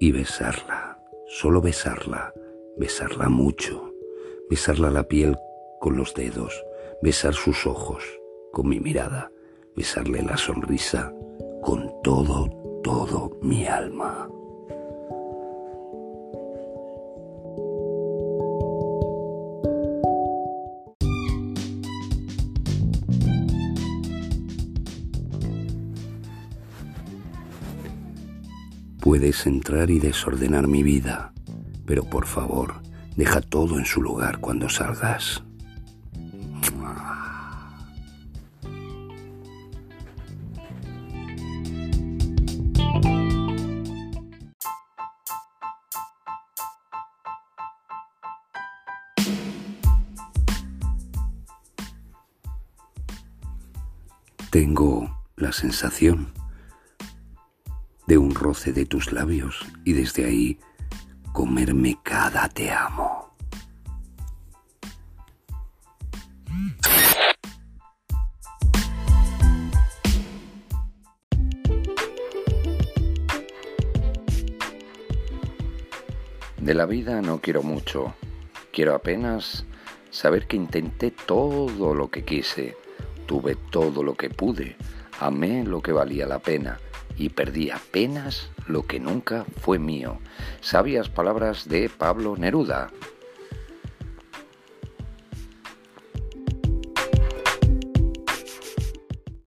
y besarla, solo besarla, besarla mucho, besarla la piel con los dedos, besar sus ojos con mi mirada, besarle la sonrisa con todo, todo mi alma. Puedes entrar y desordenar mi vida, pero por favor, deja todo en su lugar cuando salgas. Tengo la sensación de un roce de tus labios y desde ahí comerme cada te amo. De la vida no quiero mucho, quiero apenas saber que intenté todo lo que quise, tuve todo lo que pude, amé lo que valía la pena y perdí apenas lo que nunca fue mío. Sabias palabras de Pablo Neruda.